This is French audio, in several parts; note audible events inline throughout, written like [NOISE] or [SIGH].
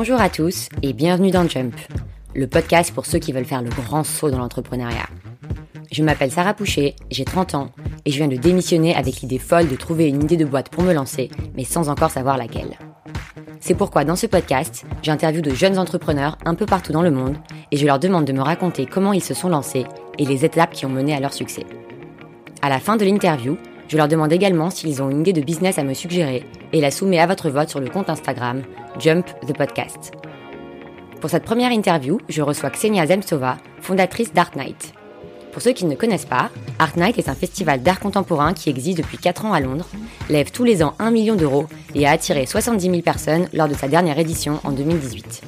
Bonjour à tous et bienvenue dans Jump, le podcast pour ceux qui veulent faire le grand saut dans l'entrepreneuriat. Je m'appelle Sarah Poucher, j'ai 30 ans et je viens de démissionner avec l'idée folle de trouver une idée de boîte pour me lancer, mais sans encore savoir laquelle. C'est pourquoi dans ce podcast, j'interviewe de jeunes entrepreneurs un peu partout dans le monde et je leur demande de me raconter comment ils se sont lancés et les étapes qui ont mené à leur succès. À la fin de l'interview, je leur demande également s'ils ont une idée de business à me suggérer et la soumets à votre vote sur le compte Instagram Jump the Podcast. Pour cette première interview, je reçois Ksenia Zemsova, fondatrice d'Art Night. Pour ceux qui ne connaissent pas, Art Night est un festival d'art contemporain qui existe depuis 4 ans à Londres, lève tous les ans 1 million d'euros et a attiré 70 000 personnes lors de sa dernière édition en 2018.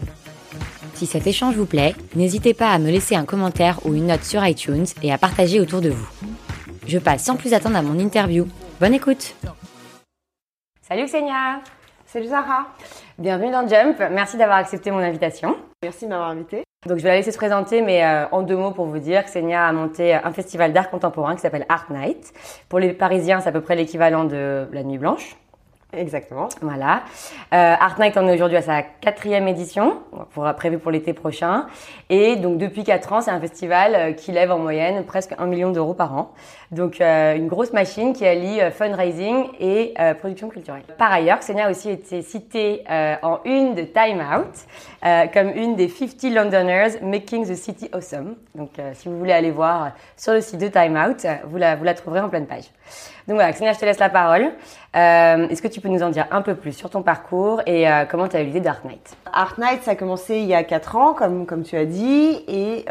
Si cet échange vous plaît, n'hésitez pas à me laisser un commentaire ou une note sur iTunes et à partager autour de vous. Je passe sans plus attendre à mon interview. Bonne écoute Salut Ksenia Salut Sarah Bienvenue dans Jump, merci d'avoir accepté mon invitation. Merci de m'avoir invité. Donc je vais la laisser se présenter, mais euh, en deux mots pour vous dire, Xenia a monté un festival d'art contemporain qui s'appelle Art Night. Pour les Parisiens, c'est à peu près l'équivalent de la Nuit Blanche. Exactement. Voilà. Euh, Art Night en est aujourd'hui à sa quatrième édition, pour, prévu pour l'été prochain. Et donc depuis quatre ans, c'est un festival euh, qui lève en moyenne presque un million d'euros par an. Donc euh, une grosse machine qui allie euh, fundraising et euh, production culturelle. Par ailleurs, Xenia a aussi été citée en une de Time Out comme une des 50 Londoners Making the City Awesome. Donc si vous voulez aller voir sur le site de Time Out, vous la, vous la trouverez en pleine page. Donc voilà, Xenia, je te laisse la parole. Est-ce que tu peux nous en dire un peu plus sur ton parcours et comment tu as eu l'idée d'Art Night? Art Night, ça a commencé il y a 4 ans, comme, comme tu as dit, et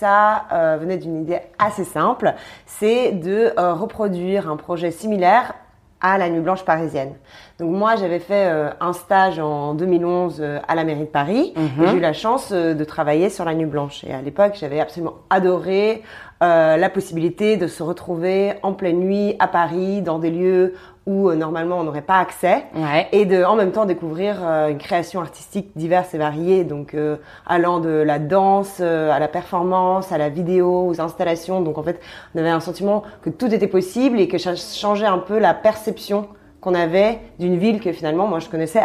ça euh, venait d'une idée assez simple, c'est de euh, reproduire un projet similaire à la Nuit Blanche parisienne. Donc moi, j'avais fait euh, un stage en 2011 à la mairie de Paris. Mhm. J'ai eu la chance de travailler sur la Nuit Blanche. Et à l'époque, j'avais absolument adoré la possibilité de se retrouver en pleine nuit à Paris, dans des lieux où euh, normalement on n'aurait pas accès. Et de en même temps découvrir euh, une création artistique diverse et variée. Donc euh, allant de la danse à la performance à la vidéo aux installations. Donc en fait on avait un sentiment que tout était possible et que ça changeait un peu la perception qu'on avait d'une ville que finalement moi je connaissais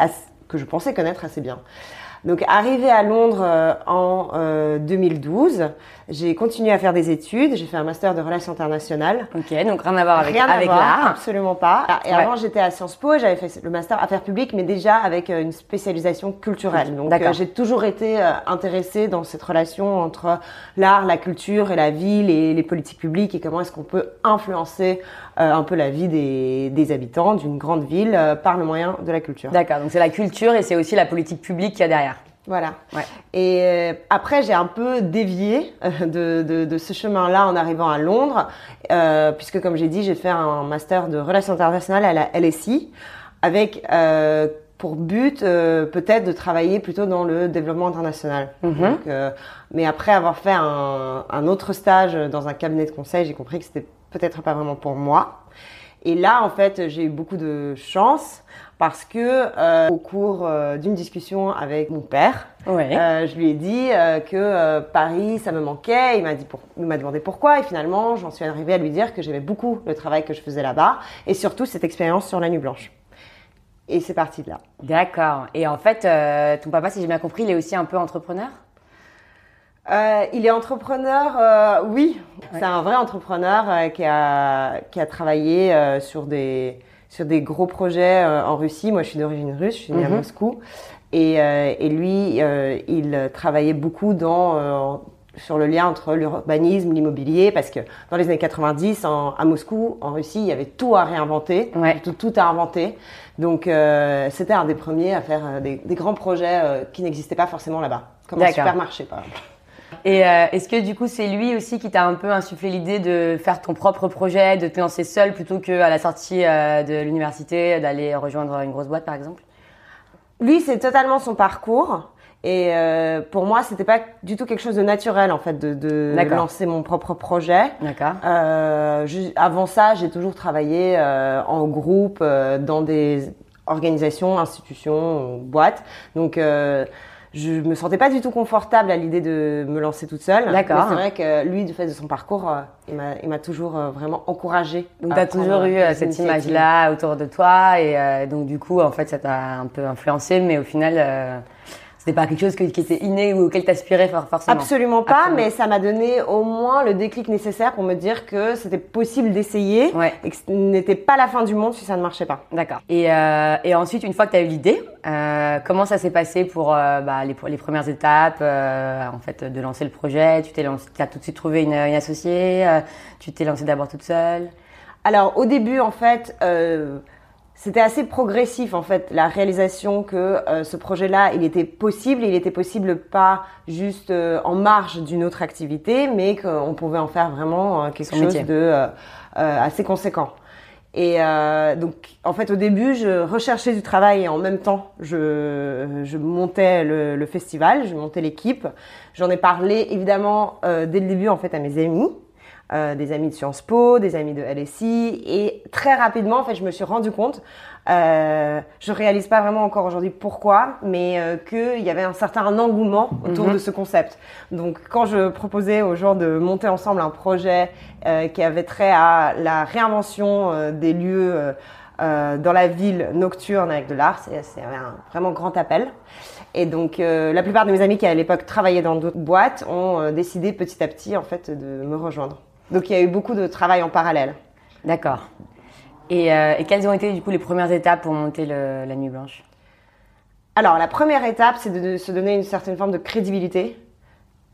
que je pensais connaître assez bien donc arrivé à Londres euh, en 2012, euh, j'ai continué à faire des études. J'ai fait un master de relations internationales. Ok, donc rien à voir avec, rien avec l'art. Absolument pas. Et avant j'étais à Sciences Po, j'avais fait le master affaires publiques, mais déjà avec euh, une spécialisation culturelle. Donc j'ai toujours été intéressée dans cette relation entre l'art, la culture et la ville et les politiques publiques et comment est-ce qu'on peut influencer un peu la vie des, des habitants d'une grande ville par le moyen de la culture. D'accord, donc c'est la culture et c'est aussi la politique publique qu'il y a derrière. Voilà. Et euh, après, j'ai un peu dévié euh, de, de, de ce chemin-là en arrivant à Londres, euh, puisque comme j'ai dit, j'ai fait un master de relations internationales à la LSI, avec euh, pour but peut-être de travailler plutôt dans le développement international. Donc, mais après avoir fait un, un, autre stage dans un cabinet de conseil, j'ai compris que c'était peut-être pas vraiment pour moi. Et là, en fait, j'ai eu beaucoup de chance parce que euh, au cours euh, d'une discussion avec mon père, euh, je lui ai dit euh, que euh, Paris, ça me manquait. Il m'a dit, pour... il m'a demandé pourquoi, et finalement, j'en suis arrivée à lui dire que j'aimais beaucoup le travail que je faisais là-bas, et surtout cette expérience sur la Nuit Blanche. Et c'est parti de là. D'accord. Et en fait, ton papa, si j'ai bien compris, il est aussi un peu entrepreneur? il est entrepreneur, oui. C'est un vrai entrepreneur qui a qui a travaillé sur des sur des gros projets euh, en Russie. Moi, je suis d'origine russe, je suis née à Mhm. Moscou. Et, euh, et lui, euh, il travaillait beaucoup dans sur le lien entre l'urbanisme, l'immobilier, parce que dans les années 90, en, à Moscou, en Russie, il y avait tout à réinventer, Ouais. tout, tout à inventer. Donc, euh, c'était un des premiers à faire des, des grands projets euh, qui n'existaient pas forcément là-bas, comme un supermarché, par exemple. Et euh, est-ce que du coup c'est lui aussi qui t'a un peu insufflé l'idée de faire ton propre projet, de te lancer seul plutôt qu'à la sortie euh, de l'université d'aller rejoindre une grosse boîte par exemple? Lui, c'est totalement son parcours. Et euh, pour moi, c'était pas du tout quelque chose de naturel en fait de, lancer mon propre projet. D'accord. Euh, avant ça, j'ai toujours travaillé euh, en groupe dans des organisations, institutions, boîtes. Donc, je me sentais pas du tout confortable à l'idée de me lancer toute seule. D'accord. C'est vrai que lui, du fait de son parcours, euh, il m'a, toujours euh, vraiment encouragée. Donc tu as toujours eu euh, cette image-là autour de toi et donc du coup, en fait, ça t'a un peu influencé, mais au final, c'était pas quelque chose qui était inné ou auquel t'aspirais forcément. Absolument pas, mais ça m'a donné au moins le déclic nécessaire pour me dire que c'était possible d'essayer et que ce n'était pas la fin du monde si ça ne marchait pas. D'accord. Et, euh, et ensuite, une fois que tu as eu l'idée, euh, comment ça s'est passé pour euh, bah, les, les premières étapes euh, en fait de lancer le projet? Tu t'es lancé, as tout de suite trouvé une, une associée euh, Tu t'es lancée d'abord toute seule? Alors au début, en fait. Euh, c'était assez progressif en fait la réalisation que euh, ce projet-là il était possible. Il était possible pas juste euh, en marge d'une autre activité mais qu'on pouvait en faire vraiment euh, quelque chose de assez conséquent. Et donc en fait au début je recherchais du travail et en même temps je, je montais le, le festival je montais l'équipe. J'en ai parlé évidemment dès le début en fait à mes amis euh, des amis de Sciences Po, des amis de LSI, et très rapidement, en fait, je me suis rendu compte, euh, je réalise pas vraiment encore aujourd'hui pourquoi, mais euh, qu'il y avait un certain engouement autour mhm. de ce concept. Donc, quand je proposais aux gens de monter ensemble un projet euh, qui avait trait à la réinvention euh, des lieux dans la ville nocturne avec de l'art, c'est un vraiment grand appel. Et donc, la plupart de mes amis qui à l'époque travaillaient dans d'autres boîtes ont décidé petit à petit en fait de me rejoindre. Donc il y a eu beaucoup de travail en parallèle. D'accord. Et, euh, et, quelles ont été du coup les premières étapes pour monter le, la Nuit Blanche? Alors la première étape, c'est de, se donner une certaine forme de crédibilité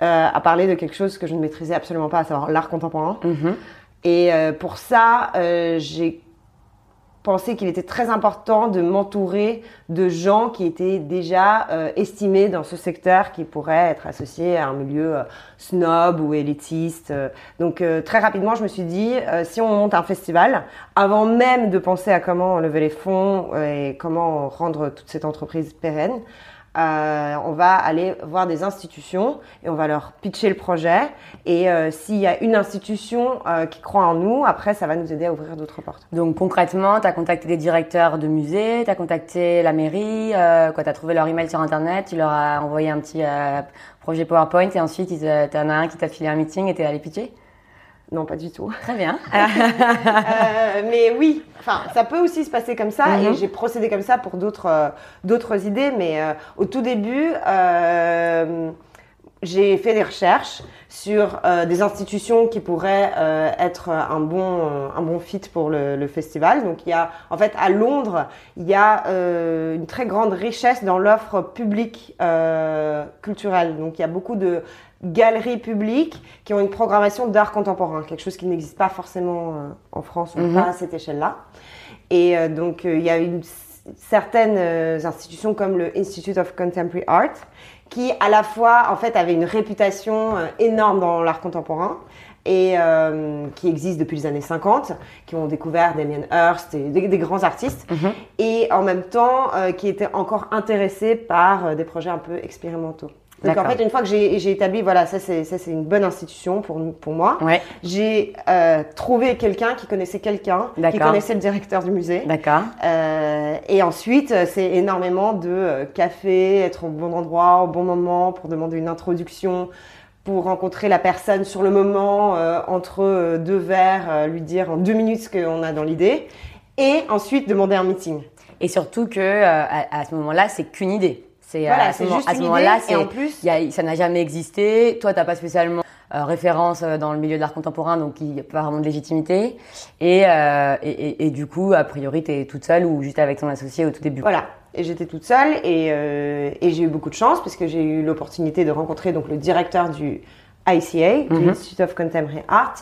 euh, à parler de quelque chose que je ne maîtrisais absolument pas, à savoir l'art contemporain. Mm-hmm. Et euh, pour ça, j'ai pensé qu'il était très important de m'entourer de gens qui étaient déjà euh, estimés dans ce secteur, qui pourraient être associés à un milieu euh, snob ou élitiste. Donc euh, très rapidement, je me suis dit, si on monte un festival, avant même de penser à comment lever les fonds et comment rendre toute cette entreprise pérenne, euh, on va aller voir des institutions et on va leur pitcher le projet. Et euh, s'il y a une institution euh, qui croit en nous, après, ça va nous aider à ouvrir d'autres portes. Donc concrètement, tu as contacté des directeurs de musées, tu as contacté la mairie, euh, quoi, tu as trouvé leur email sur Internet, tu leur as envoyé un petit projet PowerPoint et ensuite, tu en as un qui t'a filé un meeting et tu es allé pitcher? Non, pas du tout. Très bien. [LAUGHS] euh, mais oui, enfin, ça peut aussi se passer comme ça, et mhm. j'ai procédé comme ça pour d'autres euh, d'autres idées. Mais euh, au tout début, euh, j'ai fait des recherches sur euh, des institutions qui pourraient être un bon un bon fit pour le, le, festival. Donc il y a en fait à Londres, il y a une très grande richesse dans l'offre publique culturelle. Donc il y a beaucoup de galeries publiques qui ont une programmation d'art contemporain, quelque chose qui n'existe pas forcément euh, en France, ou mhm. pas à cette échelle-là. Et euh, donc, euh, il y a une, certaines institutions comme le Institute of Contemporary Art qui, à la fois, en fait, avait une réputation énorme dans l'art contemporain et qui existe depuis les années 50, qui ont découvert Damien Hirst et des, grands artistes, mhm. et en même temps qui étaient encore intéressés par des projets un peu expérimentaux. Donc en fait, une fois que j'ai établi, voilà, ça c'est une bonne institution pour pour moi. Ouais. J'ai euh, trouvé quelqu'un qui connaissait quelqu'un, qui connaissait le directeur du musée. D'accord. Euh, et ensuite, c'est énormément de euh, café, être au bon endroit, au bon moment pour demander une introduction, pour rencontrer la personne sur le moment euh, entre euh, deux verres, lui dire en deux minutes ce qu'on a dans l'idée, et ensuite demander un meeting. Et surtout que à, à ce moment-là, c'est qu'une idée. C'est voilà, à ce, moment, à ce moment-là, c'est en plus, y a, ça n'a jamais existé. Toi, t'as pas spécialement euh, référence euh, dans le milieu de l'art contemporain, donc il n'y a pas vraiment de légitimité. Et, euh, et, et, et, du coup, a priori, tu es toute seule ou juste avec ton associé au tout début. Voilà. Et j'étais toute seule et, euh, et j'ai eu beaucoup de chance parce que j'ai eu l'opportunité de rencontrer donc le directeur du ICA, mm Institute of Contemporary Art,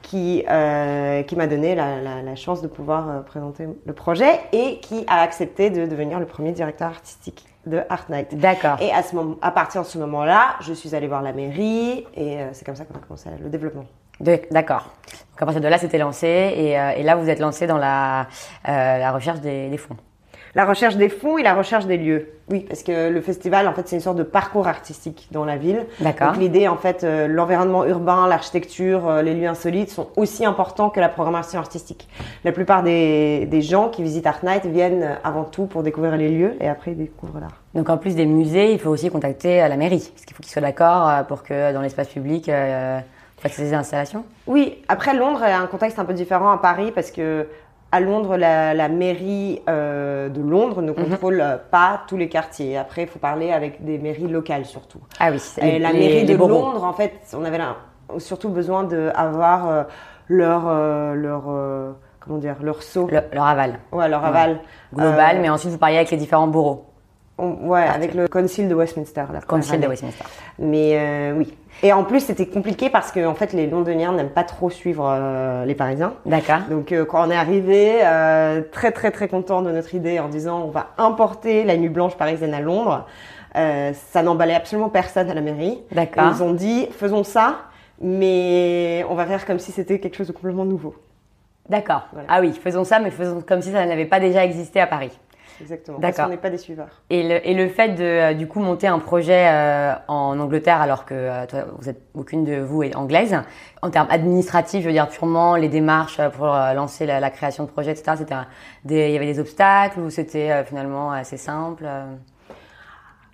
qui, euh, qui m'a donné la, la, la, chance de pouvoir euh, présenter le projet et qui a accepté de devenir le premier directeur artistique de Art Night. D'accord. Et à, ce moment, à partir de ce moment-là, je suis allée voir la mairie et euh, c'est comme ça qu'on a commencé le développement. D'accord. Donc à partir de là, c'était lancé et, euh, et, là, vous êtes lancé dans la, euh, la recherche des, des fonds. La recherche des fonds et la recherche des lieux. Oui, parce que le festival, en fait, c'est une sorte de parcours artistique dans la ville. D'accord. Donc l'idée, en fait, euh, l'environnement urbain, l'architecture, euh, les lieux insolites sont aussi importants que la programmation artistique. La plupart des, des gens qui visitent Art Night viennent avant tout pour découvrir les lieux et après ils découvrent l'art. Donc en plus des musées, il faut aussi contacter euh, la mairie, parce qu'il faut qu'ils soient d'accord euh, pour que dans l'espace public, euh, ces installations. Oui, après Londres a un contexte un peu différent à Paris parce que à Londres, la, la mairie euh, de Londres ne contrôle euh, pas tous les quartiers. Après, il faut parler avec des mairies locales surtout. Ah oui, c'est- Et la les- mairie les de. Londres, en fait, on avait là, surtout besoin d'avoir euh, leur euh, leur comment dire leur saut, Le- leur aval ouais, leur aval global, mais ensuite vous parliez avec les différents on- ouais, avec le Council de Westminster. première Council de. Westminster. Mais oui. Et en plus, c'était compliqué parce que en fait, les Londoniens n'aiment pas trop suivre euh, les Parisiens. D'accord. Donc euh, quand on est arrivé, euh, très très très content de notre idée en disant on va importer la nuit blanche parisienne à Londres, ça n'emballait absolument personne à la mairie. D'accord. Ils ont dit faisons ça, mais on va faire comme si c'était quelque chose de complètement nouveau. D'accord. Voilà. Ah oui, faisons ça, mais faisons comme si ça n'avait pas déjà existé à Paris. Exactement. D'accord. Parce qu'on n'est pas des suiveurs. Et le, et le fait de euh, du coup monter un projet euh, en Angleterre alors que euh, toi, vous êtes aucune de vous est anglaise, en termes administratifs, je veux dire purement les démarches pour lancer la, la création de projet, etc. C'était il y avait des obstacles ou c'était euh, finalement assez simple.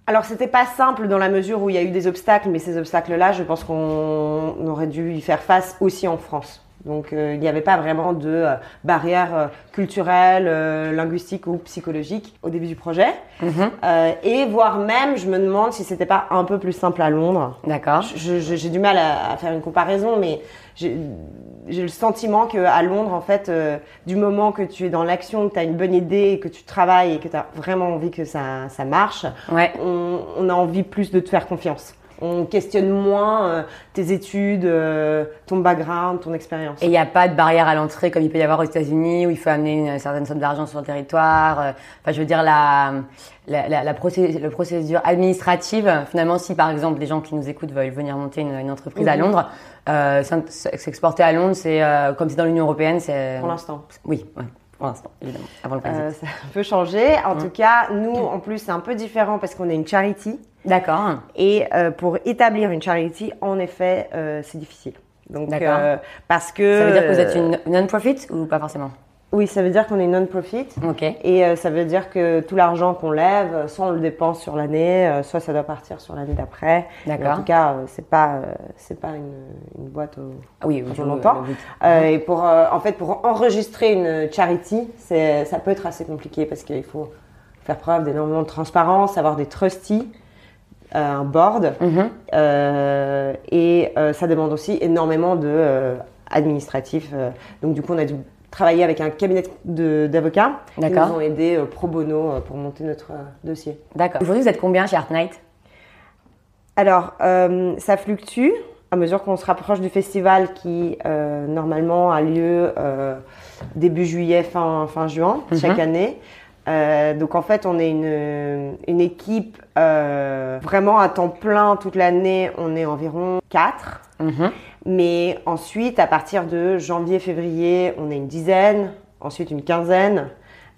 Alors c'était pas simple dans la mesure où il y a eu des obstacles, mais ces obstacles-là, je pense qu'on aurait dû y faire face aussi en France. Donc euh, il n'y avait pas vraiment de euh, barrière euh, culturelle, euh, linguistique ou psychologique au début du projet. Euh, et voire même, je me demande si c'était pas un peu plus simple à Londres. D'accord. J'ai du mal à, à faire une comparaison, mais j'ai j'ai le sentiment qu'à Londres, en fait, euh, du moment que tu es dans l'action, que tu as une bonne idée, que tu travailles et que tu as vraiment envie que ça, ça marche, Ouais. on, on a envie plus de te faire confiance. On questionne moins euh, tes études, euh, ton background, ton expérience. Et il n'y a pas de barrière à l'entrée comme il peut y avoir aux États-Unis où il faut amener une certaine somme d'argent sur le territoire. Euh, Enfin, je veux dire la la, la, la procé- le procédure administrative. Finalement, si par exemple des gens qui nous écoutent veulent venir monter une, une entreprise à Mhm. Londres, euh, s'exporter à Londres, c'est euh, comme c'est dans l'Union européenne, c'est Pour l'instant. oui, ouais, pour l'instant, évidemment, avant le Brexit. Euh, ça peut changer. En tout cas, nous, en plus, c'est un peu différent parce qu'on est une charity. D'accord. Et euh, pour établir une charity, en effet, euh, c'est difficile. Donc, D'accord. euh, parce que. Ça veut dire que vous êtes une non-profit ou pas forcément? Oui, ça veut dire qu'on est non-profit. Ok. Et ça veut dire que tout l'argent qu'on lève, soit on le dépense sur l'année, soit ça doit partir sur l'année d'après. D'accord. En tout cas, c'est pas c'est pas une, une boîte au, Ah oui, le but. Euh, et pour en fait pour enregistrer une charity, ça peut être assez compliqué parce qu'il faut faire preuve d'énormément de transparence, avoir des trustees, un board, Mhm. euh, et euh, ça demande aussi énormément de euh, administratif. euh. donc du coup, on a dû travailler avec un cabinet d'avocats qui nous ont aidés euh, pro bono euh, pour monter notre euh, dossier. D'accord. Aujourd'hui, vous êtes combien chez Art Night Alors, euh, ça fluctue à mesure qu'on se rapproche du festival qui, euh, normalement, a lieu euh, début juillet, fin, fin juin, Mhm. chaque année. Euh, donc, en fait, on est une, une équipe euh, vraiment à temps plein toute l'année. On est environ 4. Mhm. Mais ensuite, à partir de janvier-février, on est une dizaine, ensuite une quinzaine.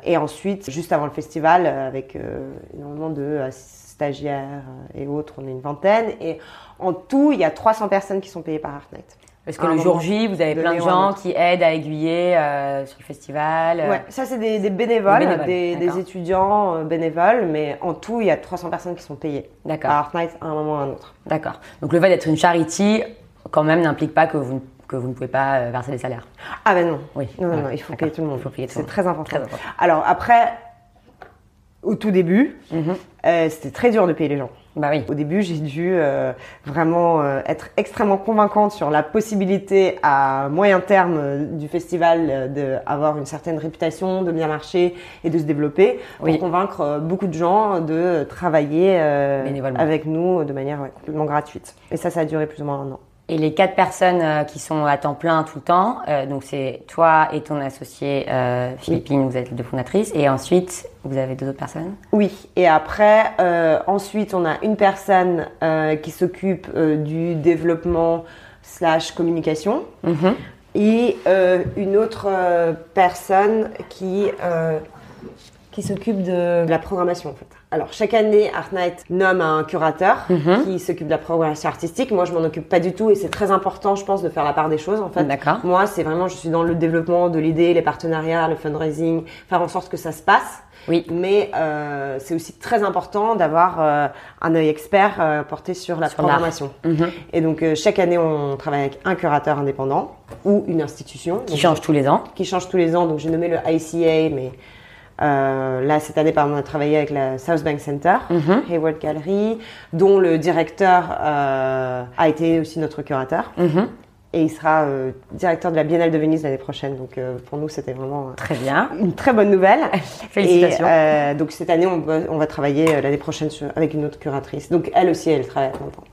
Et ensuite, juste avant le festival, euh, avec euh, énormément de stagiaires et autres, on est une vingtaine. Et en tout, il y a 300 personnes qui sont payées par Artnet. Parce que À le jour J, vous avez plein de à gens qui aident à aiguiller euh, sur le festival. euh, Ouais, ça, c'est des, des bénévoles, Des bénévoles, des, d'accord. des étudiants euh, bénévoles. Mais en tout, il y a 300 personnes qui sont payées D'accord. par Artnet à un moment ou à un autre. D'accord. Donc le fait d'être une charity, quand même, n'implique pas que vous, que vous ne pouvez pas euh, verser des salaires. Ah ben non. Oui. Non, non, non, il faut payer tout le monde. Il faut payer tout C'est très important. Très important. Alors après, au tout début, Mhm. euh, c'était très dur de payer les gens. Bah oui. Au début, j'ai dû euh, vraiment euh, être extrêmement convaincante sur la possibilité à moyen terme euh, du festival d'avoir une certaine réputation, de bien marcher et de se développer pour Oui. convaincre euh, beaucoup de gens de travailler Bénévolement. avec nous de manière ouais, complètement gratuite. Et ça, ça a duré plus ou moins un an. Et les quatre personnes euh, qui sont à temps plein tout le temps, euh, donc c'est toi et ton associé euh, Philippine, vous êtes les deux fondatrices, et ensuite vous avez deux autres personnes? Oui, et après, ensuite, on a une personne qui s'occupe du développement slash communication Mhm. et euh, une autre euh, personne qui, euh, qui s'occupe de la programmation en fait. Alors chaque année, Art Night nomme un curateur Mhm. qui s'occupe de la programmation artistique. Moi, je m'en occupe pas du tout et c'est très important, je pense, de faire la part des choses en fait. D'accord. Moi, c'est vraiment, je suis dans le développement de l'idée, les partenariats, le fundraising, faire en sorte que ça se passe. Oui. Mais euh, c'est aussi très important d'avoir euh, un œil expert euh, porté sur la Sur programmation. Mhm. Et donc euh, chaque année, on travaille avec un curateur indépendant ou une institution Qui Donc, change tous les ans. qui change tous les ans. Donc j'ai nommé le ICA, mais euh, là cette année, par exemple, on a travaillé avec la South Bank Center, Mhm. Hayward Gallery, dont le directeur euh, a été aussi notre curateur. Mhm. Et il sera euh, directeur de la Biennale de Venise l'année prochaine. Donc euh, pour nous, c'était vraiment euh, Très bien. une très bonne nouvelle. [LAUGHS] Félicitations. Et, donc cette année, on va, on va travailler l'année prochaine sur- avec une autre curatrice. Donc elle aussi, elle travaille à plein temps.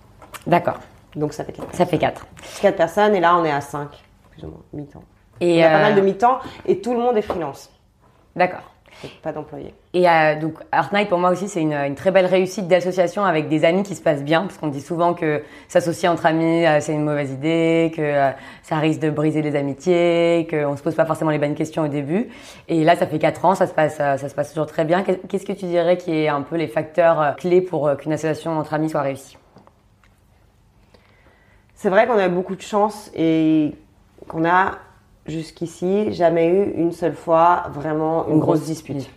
D'accord. Donc ça fait quatre, Ça fait 4. quatre personnes et là, on est à cinq, plus ou moins, mi-temps. Et On a pas mal de mi-temps et tout le monde est freelance. D'accord. Pas d'employés. Et euh, donc Art Night pour moi aussi c'est une, une très belle réussite d'association avec des amis qui se passent bien parce qu'on dit souvent que s'associer entre amis euh, c'est une mauvaise idée, que euh, ça risque de briser les amitiés, qu'on se pose pas forcément les bonnes questions au début. Et là ça fait quatre ans, ça se passe ça se passe toujours très bien. Qu'est- Qu'est-ce que tu dirais qui est un peu les facteurs clés pour qu'une association entre amis soit réussie? C'est vrai qu'on a beaucoup de chance et qu'on a jusqu'ici jamais eu une seule fois vraiment une, grosse, dispute.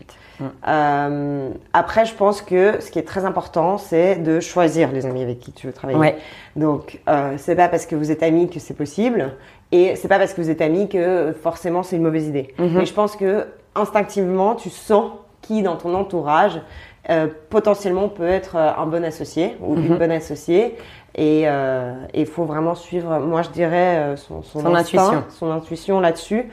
Euh, après, je pense que ce qui est très important, c'est de choisir les amis avec qui tu veux travailler. Ouais. Donc, euh, c'est pas parce que vous êtes amis que c'est possible, et c'est pas parce que vous êtes amis que forcément c'est une mauvaise idée. Mhm. Mais je pense que instinctivement, tu sens qui dans ton entourage euh, potentiellement peut être euh, un bon associé ou une Mhm. bonne associée. Et euh, il faut vraiment suivre, moi je dirais, euh, son, son, Son instinct, intuition. son intuition là-dessus.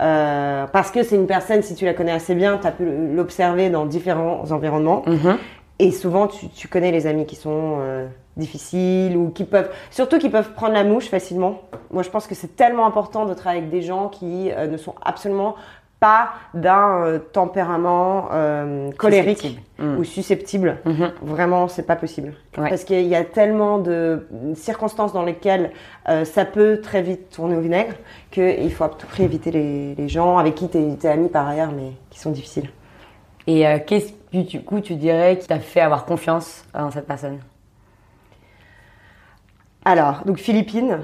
Euh, parce que c'est une personne, si tu la connais assez bien, tu as pu l'observer dans différents environnements. Mhm. Et souvent, tu, tu connais les amis qui sont euh, difficiles ou qui peuvent, surtout qui peuvent prendre la mouche facilement. Moi, je pense que c'est tellement important de travailler avec des gens qui euh, ne sont absolument pas d'un euh, tempérament euh, colérique Susceptible. Mm. ou susceptible. Mhm. Vraiment, c'est pas possible. Ouais. Parce qu'il y a tellement de circonstances dans lesquelles euh, ça peut très vite tourner au vinaigre qu'il faut à tout prix éviter les, les gens avec qui tu es, ami par ailleurs, mais qui sont difficiles. Et qu'est-ce que du coup tu dirais qui t'a fait avoir confiance en cette personne? Alors, donc Philippine,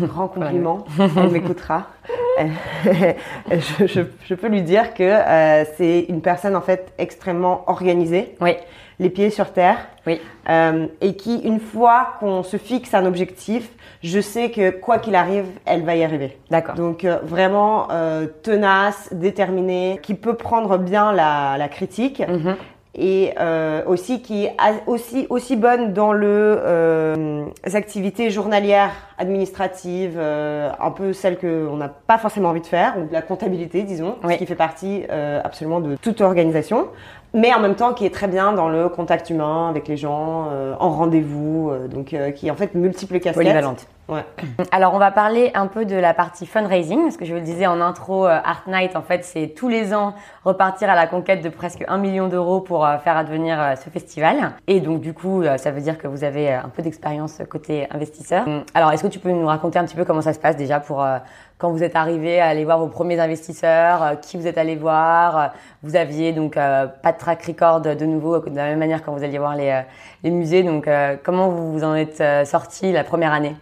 grand compliment, elle m'écoutera. [LAUGHS] Euh, [LAUGHS] je, je- je peux lui dire que euh, c'est une personne en fait extrêmement organisée, Oui. les pieds sur terre, Oui. euh, et qui, une fois qu'on se fixe un objectif, je sais que quoi qu'il arrive, elle va y arriver. D'accord. Donc euh, vraiment euh, tenace, déterminée, qui peut prendre bien la, la critique Mhm. Et euh, aussi qui est a- aussi aussi bonne dans le euh, les activités journalières administratives euh, un peu celles que on n'a pas forcément envie de faire ou de la comptabilité disons Oui. ce qui fait partie euh, absolument de toute organisation mais en même temps qui est très bien dans le contact humain avec les gens euh, en rendez-vous euh, donc euh, qui en fait multiple casquettes Polyvalente. Ouais [CLEARS THROAT] Alors, on va parler un peu de la partie fundraising, parce que je vous le disais en intro, euh, Art Night, en fait, c'est tous les ans repartir à la conquête de presque 1 million d'euros pour euh, faire advenir euh, ce festival. Et donc, du coup, ça veut dire que vous avez un peu d'expérience côté investisseur. Hum, Alors, est-ce que tu peux nous raconter un petit peu comment ça se passe déjà pour quand vous êtes arrivé à aller voir vos premiers investisseurs, qui vous êtes allé voir Vous aviez donc pas de track record de nouveau, de la même manière quand vous alliez voir les, les musées. Donc, comment vous vous en êtes sorti la première année?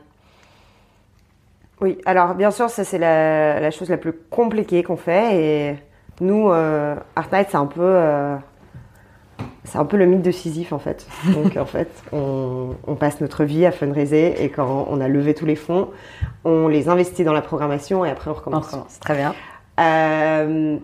Oui, alors bien sûr, ça c'est la, la chose la plus compliquée qu'on fait. Et nous, euh, Art Night, c'est un peu, euh, c'est un peu le mythe de Sisyphe en fait. [LAUGHS] Donc en fait, on, on passe notre vie à fundraiser et quand on a levé tous les fonds, on les investit dans la programmation et après on On recommence. recommence. Très bien. Euh,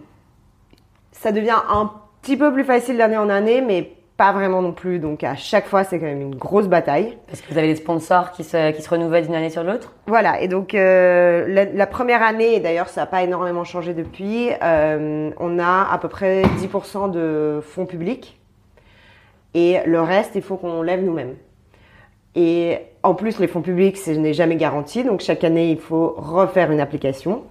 ça devient un petit peu plus facile d'année en année, mais pas vraiment non plus. Donc à chaque fois, c'est quand même une grosse bataille. Parce que vous avez des sponsors qui se, qui se renouvellent d'une année sur l'autre Voilà, et donc euh, la, la première année, et d'ailleurs ça n'a pas énormément changé depuis, euh, on a à peu près 10% de fonds publics et le reste, il faut qu'on lève nous-mêmes. Et en plus, les fonds publics, ce n'est jamais garanti, donc chaque année, il faut refaire une application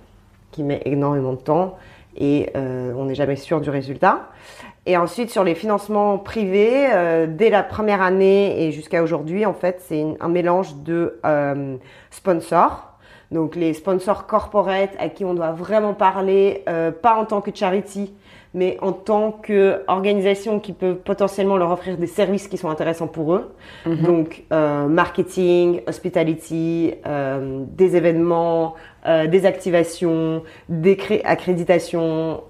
qui met énormément de temps et euh, on n'est jamais sûr du résultat. Et ensuite, sur les financements privés, euh, dès la première année et jusqu'à aujourd'hui, en fait, c'est un mélange de euh, sponsors. Donc les sponsors corporate à qui on doit vraiment parler, euh, pas en tant que charity, mais en tant qu'organisation qui peut potentiellement leur offrir des services qui sont intéressants pour eux. Mhm. Donc, euh, marketing, hospitality, euh, des événements, euh, des activations, des accréditations.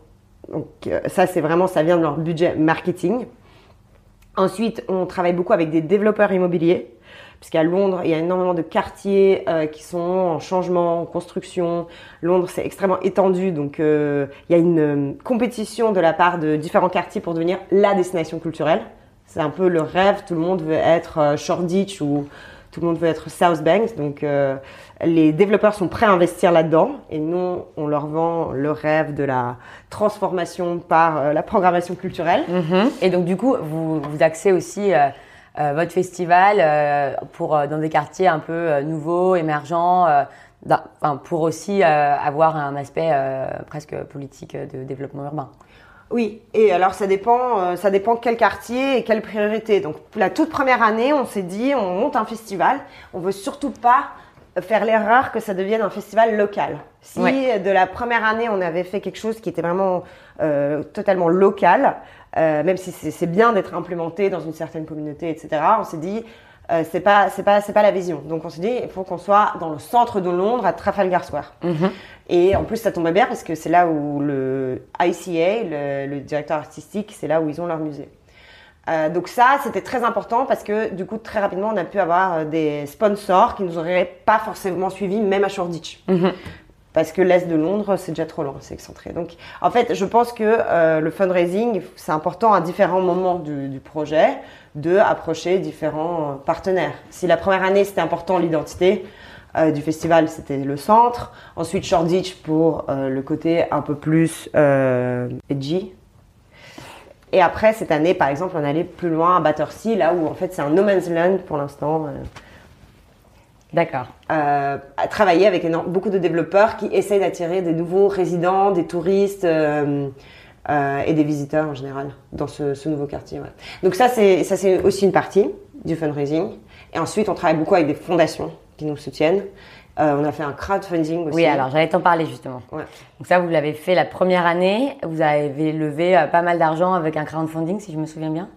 Donc, ça, c'est vraiment, ça vient de leur budget marketing. Ensuite, on travaille beaucoup avec des développeurs immobiliers puisqu'à Londres, il y a énormément de quartiers euh, qui sont en changement, en construction. Londres, c'est extrêmement étendu, donc euh, il y a une euh, compétition de la part de différents quartiers pour devenir la destination culturelle. C'est un peu le rêve, tout le monde veut être Shoreditch ou tout le monde veut être South Banks, donc les développeurs sont prêts à investir là-dedans et nous, on leur vend le rêve de la transformation par la programmation culturelle. Mm-hmm. Et donc du coup, vous, vous axez aussi euh, votre festival euh, pour euh, dans des quartiers un peu nouveaux, émergents, enfin, pour aussi avoir un aspect presque politique de développement urbain. Oui, et alors ça dépend, ça dépend quel quartier et quelle priorité. Donc la toute première année, on s'est dit, on monte un festival, on veut surtout pas faire l'erreur que ça devienne un festival local. Si de la première année on avait fait quelque chose qui était vraiment totalement local, euh, même si c'est bien d'être implémenté dans une certaine communauté, etc. On s'est dit, euh, c'est pas c'est pas c'est pas la vision. Donc on s'est dit, il faut qu'on soit dans le centre de Londres, à Trafalgar Square. Mhm. Et en plus, ça tombait bien parce que c'est là où le ICA, le, directeur artistique, c'est là où ils ont leur musée. Euh, donc ça, c'était très important parce que du coup, très rapidement, on a pu avoir euh, des sponsors qui nous auraient pas forcément suivis, même à Shoreditch. Mhm parce que l'Est de Londres, c'est déjà trop long, c'est excentré. Donc, en fait, je pense que euh, le fundraising, c'est important à différents moments du, projet de approcher différents euh, partenaires. Si la première année, c'était important l'identité euh, du festival, c'était le centre. Ensuite, Shoreditch pour le côté un peu plus edgy. Et après, cette année, par exemple, on allait plus loin à Battersea, là où en fait c'est un no man's land pour l'instant. D'accord. Euh, à travailler avec beaucoup de développeurs qui essayent d'attirer des nouveaux résidents, des touristes euh, euh, et des visiteurs en général dans ce, nouveau quartier. Donc ça, c'est ça c'est aussi une partie du fundraising. Et ensuite, on travaille beaucoup avec des fondations qui nous soutiennent. on a fait un crowdfunding aussi. Oui, alors j'allais t'en parler justement. Donc ça, vous l'avez fait la première année. Vous avez levé pas mal d'argent avec un crowdfunding, si je me souviens bien.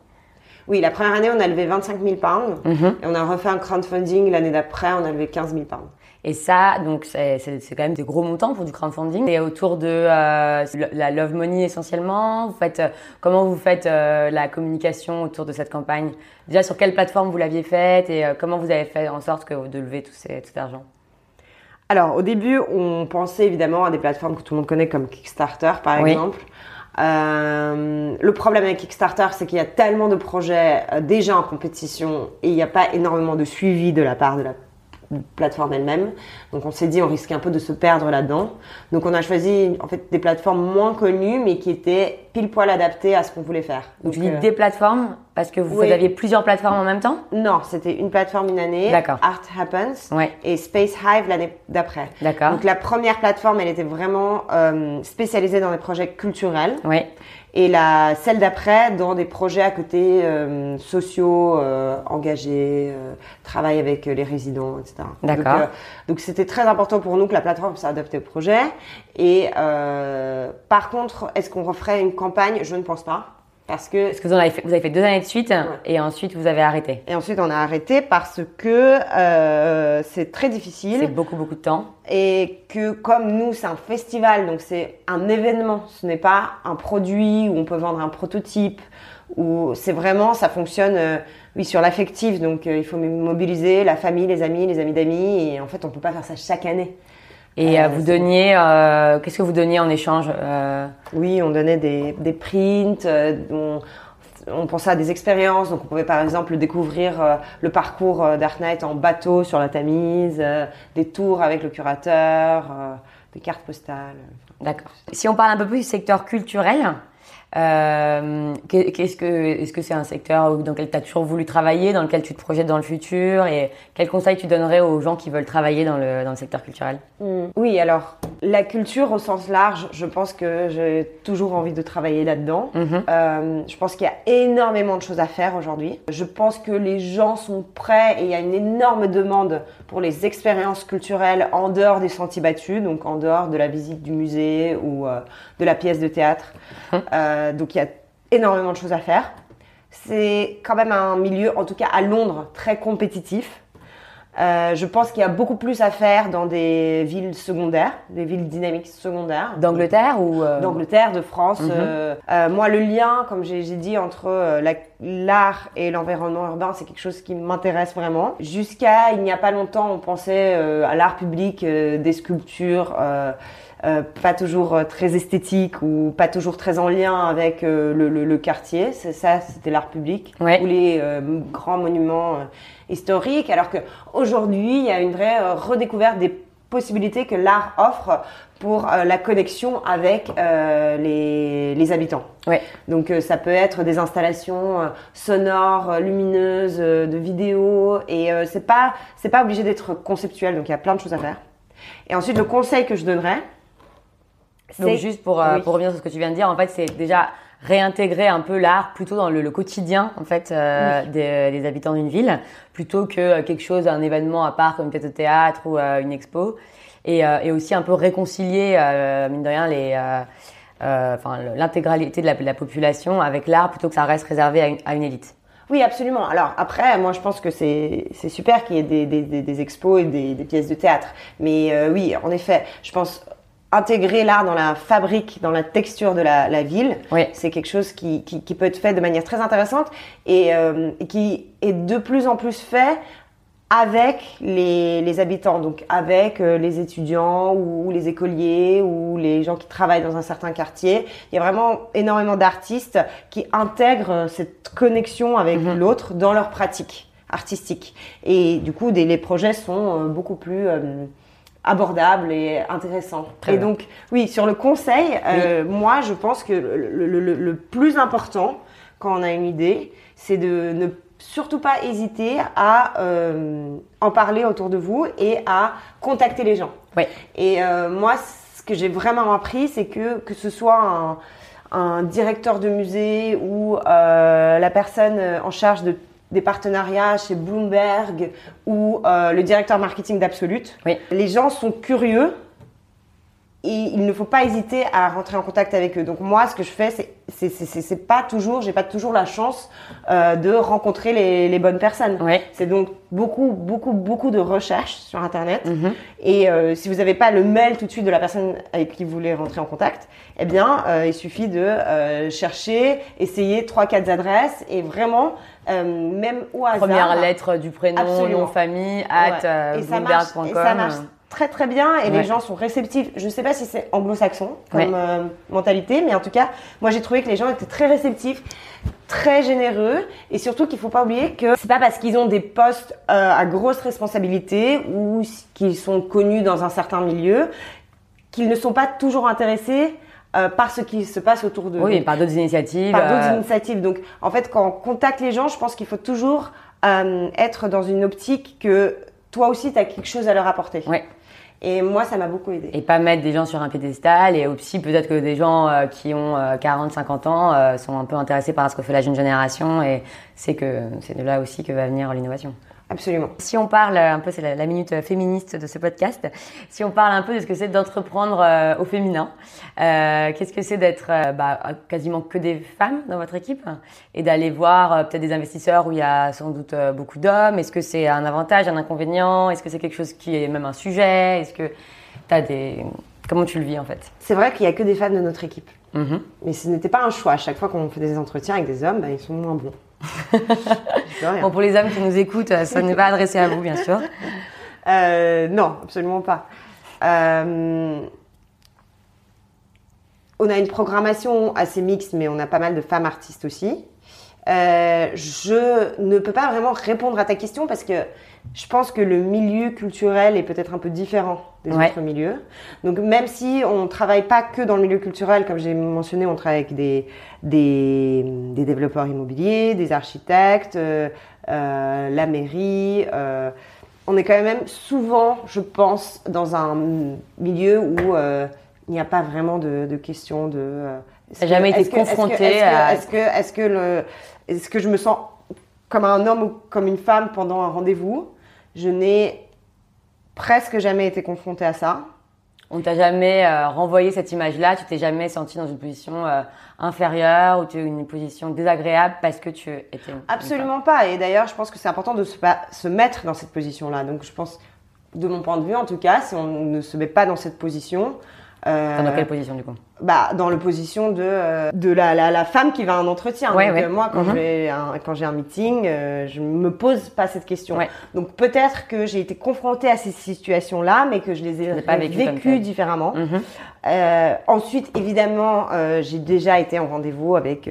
Oui, la première année, on a levé 25 000 pounds. Mhm. Et on a refait un crowdfunding l'année d'après, on a levé 15 000 pounds. Et ça, donc, c'est quand même des gros montants pour du crowdfunding. Et autour de euh, la Love Money essentiellement. Vous faites, euh, comment vous faites euh, la communication autour de cette campagne? Déjà, sur quelle plateforme vous l'aviez faite et comment vous avez fait en sorte que, de lever tout, ces, tout cet argent? Alors, au début, on pensait évidemment à des plateformes que tout le monde connaît comme Kickstarter, par exemple. Euh, le problème avec Kickstarter, c'est qu'il y a tellement de projets euh, déjà en compétition et il n'y a pas énormément de suivi de la part de la plateforme elle-même. Donc on s'est dit on risquait un peu de se perdre là-dedans. Donc on a choisi en fait des plateformes moins connues mais qui étaient pile poil adaptées à ce qu'on voulait faire. Donc tu dis euh, des plateformes parce que vous, aviez plusieurs plateformes en même temps? Non, c'était une plateforme une année, Art Happens, et Space Hive l'année d'après. D'accord. Donc la première plateforme, elle était vraiment euh, spécialisée dans des projets culturels. Oui et la celle d'après dans des projets à côté euh, sociaux euh, engagés, euh, travail avec les résidents, etc. D'accord. Donc c'était très important pour nous que la plateforme s'adapte au projet. Et par contre, est-ce qu'on referait une campagne? Je ne pense pas. Parce que, parce que vous, avez fait, vous avez fait deux années de suite et ensuite vous avez arrêté. Et ensuite on a arrêté parce que euh, c'est très difficile. C'est beaucoup beaucoup de temps. Et que comme nous c'est un festival, donc c'est un événement, ce n'est pas un produit où on peut vendre un prototype, où c'est vraiment, ça fonctionne euh, oui, sur l'affectif, donc euh, il faut mobiliser la famille, les amis, les amis d'amis, et en fait on ne peut pas faire ça chaque année. Et euh, vous donniez, euh, qu'est-ce que vous donniez en échange euh? Oui, on donnait des, des prints, on, on, pensait à des expériences. Donc, on pouvait par exemple découvrir le parcours Dark Knight en bateau sur la Tamise, des tours avec le curateur, des cartes postales. D'accord. Si on parle un peu plus du secteur culturel, euh, qu'est-ce que, est-ce que c'est un secteur dans lequel tu as toujours voulu travailler, dans lequel tu te projettes dans le futur et quels conseils tu donnerais aux gens qui veulent travailler dans le, dans le secteur culturel? Hmm. Oui, alors la culture au sens large, je pense que j'ai toujours envie de travailler là-dedans. Mhm. Euh, je pense qu'il y a énormément de choses à faire aujourd'hui. Je pense que les gens sont prêts et il y a une énorme demande pour les expériences culturelles en dehors des sentiers battus, donc en dehors de la visite du musée ou euh, de la pièce de théâtre. Hum. Euh, donc il y a énormément de choses à faire. C'est quand même un milieu, en tout cas à Londres, très compétitif. Euh, je pense qu'il y a beaucoup plus à faire dans des villes secondaires, des villes dynamiques secondaires. D'Angleterre ou euh, D'Angleterre, de France. Mhm. Euh, moi, le lien, comme j'ai dit, entre l'art et l'environnement urbain, c'est quelque chose qui m'intéresse vraiment. Jusqu'à il n'y a pas longtemps, on pensait à l'art public, des sculptures. Euh, pas toujours très esthétiques ou pas toujours très en lien avec le, le, le, quartier. C'est ça, c'était l'art public ou les grands monuments historique, alors qu'aujourd'hui, il y a une vraie euh, redécouverte des possibilités que l'art offre pour euh, la connexion avec euh, les, les, habitants. Ouais. Donc ça peut être des installations sonores, lumineuses, de vidéos, et c'est pas c'est pas obligé d'être conceptuel. Donc il y a plein de choses à faire. Et ensuite le conseil que je donnerais, donc juste pour, pour revenir sur ce que tu viens de dire, en fait c'est déjà réintégrer un peu l'art plutôt dans le, quotidien en fait euh, des, habitants d'une ville plutôt que euh, quelque chose un événement à part comme peut-être au théâtre ou euh, une expo et, aussi un peu réconcilier mine de rien les enfin l'intégralité de la, population avec l'art plutôt que ça reste réservé à une, élite. Oui, absolument. Alors après, moi je pense que c'est super qu'il y ait des, des, expos et des, pièces de théâtre. Mais oui, en effet, je pense intégrer l'art dans la fabrique, dans la texture de la, la ville, c'est quelque chose qui, qui, qui, peut être fait de manière très intéressante et, euh, qui est de plus en plus fait avec les, les habitants, donc avec euh, les étudiants ou, les écoliers ou les gens qui travaillent dans un certain quartier. Il y a vraiment énormément d'artistes qui intègrent cette connexion avec mhm. l'autre dans leur pratique artistique. Et du coup, des, les projets sont euh, beaucoup plus abordable et intéressant. et donc, oui, sur le conseil, euh, moi, je pense que le, plus important quand on a une idée, c'est de ne surtout pas hésiter à euh, en parler autour de vous et à contacter les gens. Oui. Et euh, moi, ce que j'ai vraiment appris, c'est que que ce soit un, un directeur de musée ou la personne en charge de des partenariats chez Bloomberg ou euh, le directeur marketing d'Absolute. Oui. Les gens sont curieux et il ne faut pas hésiter à rentrer en contact avec eux. Donc moi, ce que je fais, c'est c'est pas toujours, j'ai pas toujours la chance euh, de rencontrer les, les bonnes personnes. Oui. C'est donc beaucoup, beaucoup, beaucoup de recherches sur Internet. Mm-hmm. Et euh, si vous n'avez pas le mail tout de suite de la personne avec qui vous voulez rentrer en contact, eh bien, il suffit de chercher, essayer trois, quatre adresses et vraiment même au hasard. Première lettre du prénom, nom, famille, at ouais. bloomberg.com. Et ça marche très très bien et les gens sont réceptifs. Je ne sais pas si c'est anglo-saxon comme euh, mentalité, mais en tout cas, moi j'ai trouvé que les gens étaient très réceptifs, très généreux et surtout qu'il faut pas oublier que c'est pas parce qu'ils ont des postes euh, à grosse responsabilité ou qu'ils sont connus dans un certain milieu qu'ils ne sont pas toujours intéressés euh, par ce qui se passe autour de Oui, par d'autres initiatives. Par d'autres initiatives. Donc, en fait, quand on contacte les gens, je pense qu'il faut toujours être dans une optique que toi aussi, tu as quelque chose à leur apporter. Ouais. Et moi, ça m'a beaucoup aidé. Et pas mettre des gens sur un piédestal. Et aussi, peut-être que des gens euh, qui ont 40, euh, 50 ans euh, sont un peu intéressés par ce que fait la jeune génération. Et c'est que c'est de là aussi que va venir l'innovation. Absolument. Si on parle un peu, c'est la, minute féministe de ce podcast, si on parle un peu de ce que c'est d'entreprendre euh, au féminin, euh, qu'est-ce que c'est d'être euh, bah, quasiment que des femmes dans votre équipe et d'aller voir peut-être des investisseurs où il y a sans doute beaucoup d'hommes? Est-ce que c'est un avantage, un inconvénient? Est-ce que c'est quelque chose qui est même un sujet? Est-ce que tu as des... Comment tu le vis en fait? C'est vrai qu'il y a que des femmes de notre équipe. Mm-hmm. Mais ce n'était pas un choix. À chaque fois qu'on fait des entretiens avec des hommes, bah, ils sont moins bons. [LAUGHS] bon, pour les hommes qui nous écoutent, ça n'est pas adressé à vous, bien sûr. Euh, non, absolument pas. Euh, on a une programmation assez mixte, mais on a pas mal de femmes artistes aussi. Euh, je ne peux pas vraiment répondre à ta question parce que je pense que le milieu culturel est peut-être un peu différent des autres milieux. Donc même si on ne travaille pas que dans le milieu culturel, comme j'ai mentionné, on travaille avec des, des, des développeurs immobiliers, des architectes, euh, euh, la mairie. Euh, on est quand même souvent, je pense, dans un milieu où il n'y a pas vraiment de, de question de... Ça n'a jamais été confronté Est-ce que, est-ce que, le, est-ce que je me sens comme un homme ou comme une femme pendant un rendez-vous? Je n'ai presque jamais été confrontée à ça. On t'a jamais euh, renvoyé cette image-là? Tu t'es jamais senti dans une position euh, inférieure ou tu une position désagréable parce que tu étais une, Absolument pas. Et d'ailleurs, je pense que c'est important de se, se mettre dans cette position-là. Donc, je pense, de mon point de vue en tout cas, si on ne se met pas dans cette position, euh, dans quelle position du coup bah, dans la position de, euh, de la, la, la, femme qui va à un entretien. Ouais, Donc, ouais. euh, moi, quand Mhm. j'ai un, quand j'ai un meeting, euh, je me pose pas cette question. Ouais. Donc peut-être que j'ai été confrontée à ces situations-là, mais que je les ai pas vécues différemment. Mhm. Euh, ensuite, évidemment, j'ai déjà été en rendez-vous avec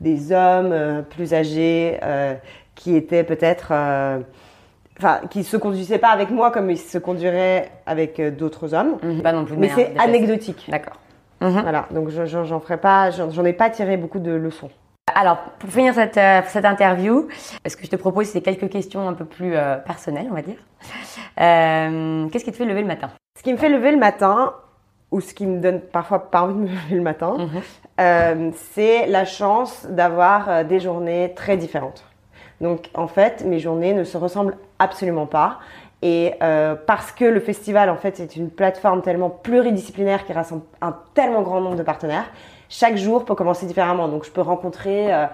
des hommes plus âgés qui étaient peut-être, enfin, qui se conduisaient pas avec moi comme ils se conduiraient avec euh, d'autres hommes. Mhm. Pas non plus Mais c'est anecdotique. D'accord. Mhm. Voilà, donc je- je- j'en ferai pas, j'en ai pas tiré beaucoup de leçons. Alors, pour finir cette, euh, cette interview, ce que je te propose, c'est quelques questions un peu plus euh, personnelles, on va dire. Euh, Qu'est-ce qui te fait lever le matin? Ce qui me fait lever le matin, ou ce qui me donne parfois pas envie de me [LAUGHS] lever le matin, Mhm. euh, c'est la chance d'avoir euh, des journées très différentes. Donc en fait, mes journées ne se ressemblent absolument pas. Et euh, parce que le festival, en fait, c'est une plateforme tellement pluridisciplinaire qui rassemble un tellement grand nombre de partenaires, chaque jour peut commencer différemment. Donc je peux rencontrer, euh,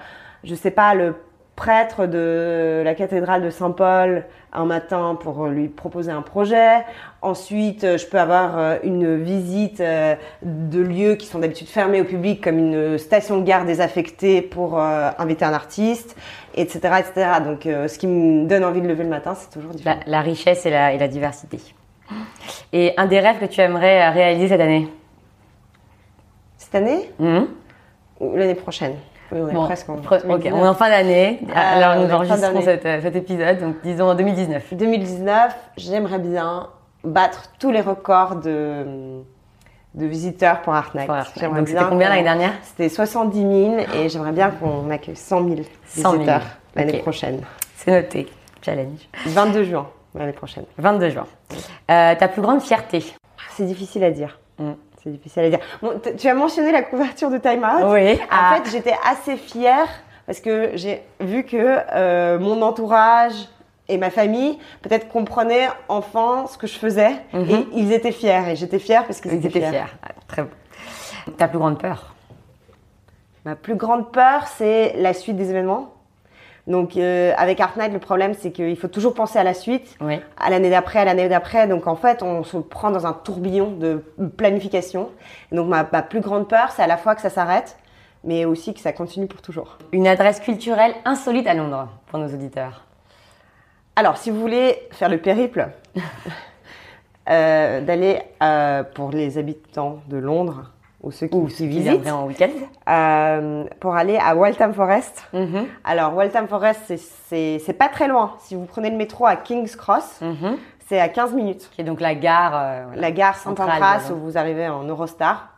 je sais pas, le prêtre de la cathédrale de Saint-Paul un matin pour lui proposer un projet. Ensuite, je peux avoir euh, une visite euh, de lieux qui sont d'habitude fermés au public, comme une station de gare désaffectée pour euh, inviter un artiste, etc., etc. Donc, ce qui me donne envie de lever le matin, c'est toujours la, différent. la richesse et la, et la diversité. Et un des rêves que tu aimerais réaliser cette année? Cette année? Ou l'année prochaine? Oui, on est Bon, presque en pre- ok, 2019. on est en fin d'année. Ah, Alors nous enregistrons cet, euh, cet épisode, donc disons en 2019. 2019, j'aimerais bien battre tous les records de, de visiteurs pour Art Night. Pour Art Night. J'aimerais Donc, c'était bien combien l'année dernière C'était 70 000 et j'aimerais bien qu'on accueille 100 000 100 000. visiteurs l'année prochaine. C'est noté. Challenge. 22 juin l'année prochaine. 22 juin. Euh, ta plus grande fierté C'est difficile à dire. Mm. C'est difficile à dire. Bon, tu as mentionné la couverture de Time Out. Oui. En Ah. fait, j'étais assez fière parce que j'ai vu que euh, mon entourage et ma famille peut-être comprenaient enfin ce que je faisais Mhm. et ils étaient fiers et j'étais fière parce qu'ils Ils étaient, fiers. fiers. Ah, Très beau. Ta plus grande peur? Ma plus grande peur, c'est la suite des événements. Donc, euh, avec Art Night, le problème, c'est qu'il faut toujours penser à la suite, Oui. à l'année d'après, à l'année d'après. Donc, en fait, on se prend dans un tourbillon de planification. Et donc, ma, ma plus grande peur, c'est à la fois que ça s'arrête, mais aussi que ça continue pour toujours. Une adresse culturelle insolite à Londres pour nos auditeurs. Alors, si vous voulez faire le périple, [LAUGHS] euh, d'aller euh, pour les habitants de Londres ou ceux qui, Ou qui visitent, en week-end. euh, pour aller à Waltham Forest. Mhm. Alors, Waltham Forest, c'est- pas très loin. Si vous prenez le métro à King's Cross, Mhm. c'est à 15 minutes. Qui est donc la gare. euh, voilà. La gare Saint-Pancras, où vous arrivez en Eurostar.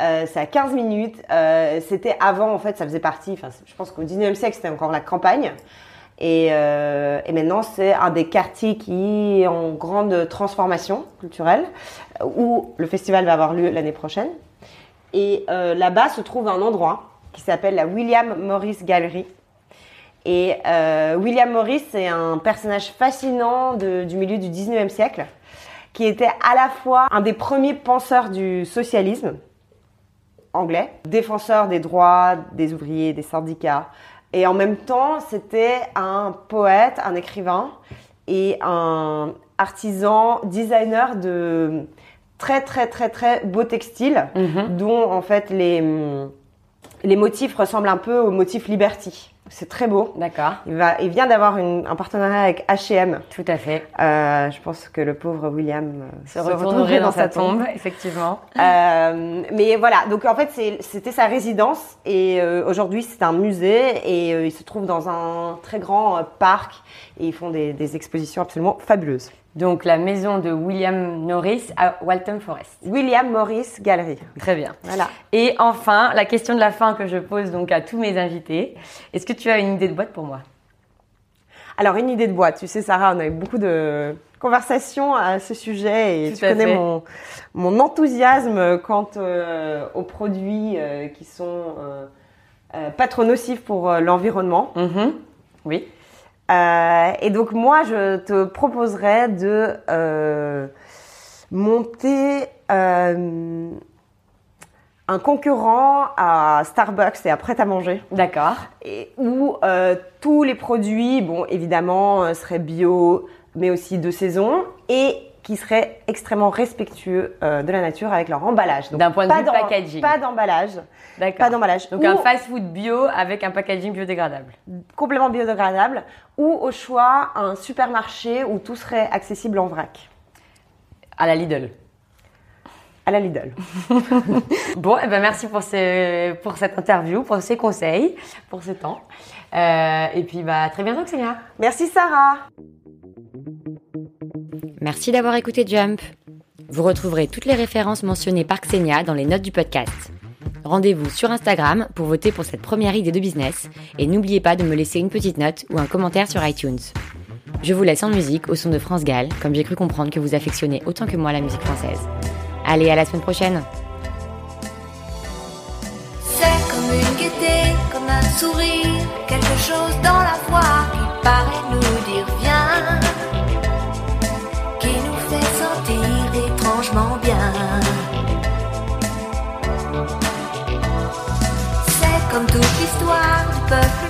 Euh, c'est à 15 minutes. Euh, c'était avant, en fait, ça faisait partie, enfin, je pense qu'au 19e siècle, c'était encore la campagne. Et, euh, et maintenant, c'est un des quartiers qui est en grande transformation culturelle, où le festival va avoir lieu l'année prochaine. Et euh, là-bas se trouve un endroit qui s'appelle la William Morris Gallery. Et euh, William Morris, c'est un personnage fascinant du milieu du 19e siècle, qui était à la fois un des premiers penseurs du socialisme anglais, défenseur des droits des ouvriers, des syndicats, et en même temps, c'était un poète, un écrivain et un artisan, designer de très très très très beaux textiles, Mhm. dont en fait les, les motifs ressemblent un peu aux motifs Liberty. C'est très beau. D'accord. Il, va, il vient d'avoir un partenariat avec H&M. Tout à fait. Euh, je pense que le pauvre William euh, Se retournerait dans sa tombe, effectivement. Euh, mais voilà, donc en fait c'était sa résidence et euh, aujourd'hui c'est un musée et il se trouve dans un très grand parc et ils font des, des expositions absolument fabuleuses. Donc la maison de William Norris à Waltham Forest. William Morris Gallery. Très bien. Voilà. Et enfin, la question de la fin que je pose donc à tous mes invités. Est-ce que tu as une idée de boîte pour moi? Alors une idée de boîte, tu sais Sarah, on a eu beaucoup de conversations à ce sujet et Tout tu connais mon, mon enthousiasme quant euh, aux produits euh, qui sont euh, euh, pas trop nocifs pour l'environnement. Mhm. Oui. Euh, et donc moi, je te proposerais de euh, monter euh, un concurrent à Starbucks et à Prêt à manger. D'accord. Et où tous les produits, bon, évidemment, seraient bio, mais aussi de saison et qui seraient extrêmement respectueux euh, de la nature avec leur emballage. D'un point de pas vue packaging. Pas d'emballage. D'accord. Pas d'emballage. Donc Ou un fast-food bio avec un packaging biodégradable. complètement biodégradable. Ou au choix, un supermarché où tout serait accessible en vrac. À la Lidl. À la Lidl. [LAUGHS] Bon, eh ben merci pour, ce, pour cette interview, pour ces conseils, pour ce temps. Euh, et puis bah, à très bientôt, Xenia. Merci Sarah. Merci d'avoir écouté Jump. Vous retrouverez toutes les références mentionnées par Xenia dans les notes du podcast. Rendez-vous sur Instagram pour voter pour cette première idée de business et n'oubliez pas de me laisser une petite note ou un commentaire sur iTunes. Je vous laisse en musique au son de France Gall, comme j'ai cru comprendre que vous affectionnez autant que moi la musique française. Allez, à la semaine prochaine C'est comme une gaieté, comme un sourire, quelque chose dans la qui nous dire C'est comme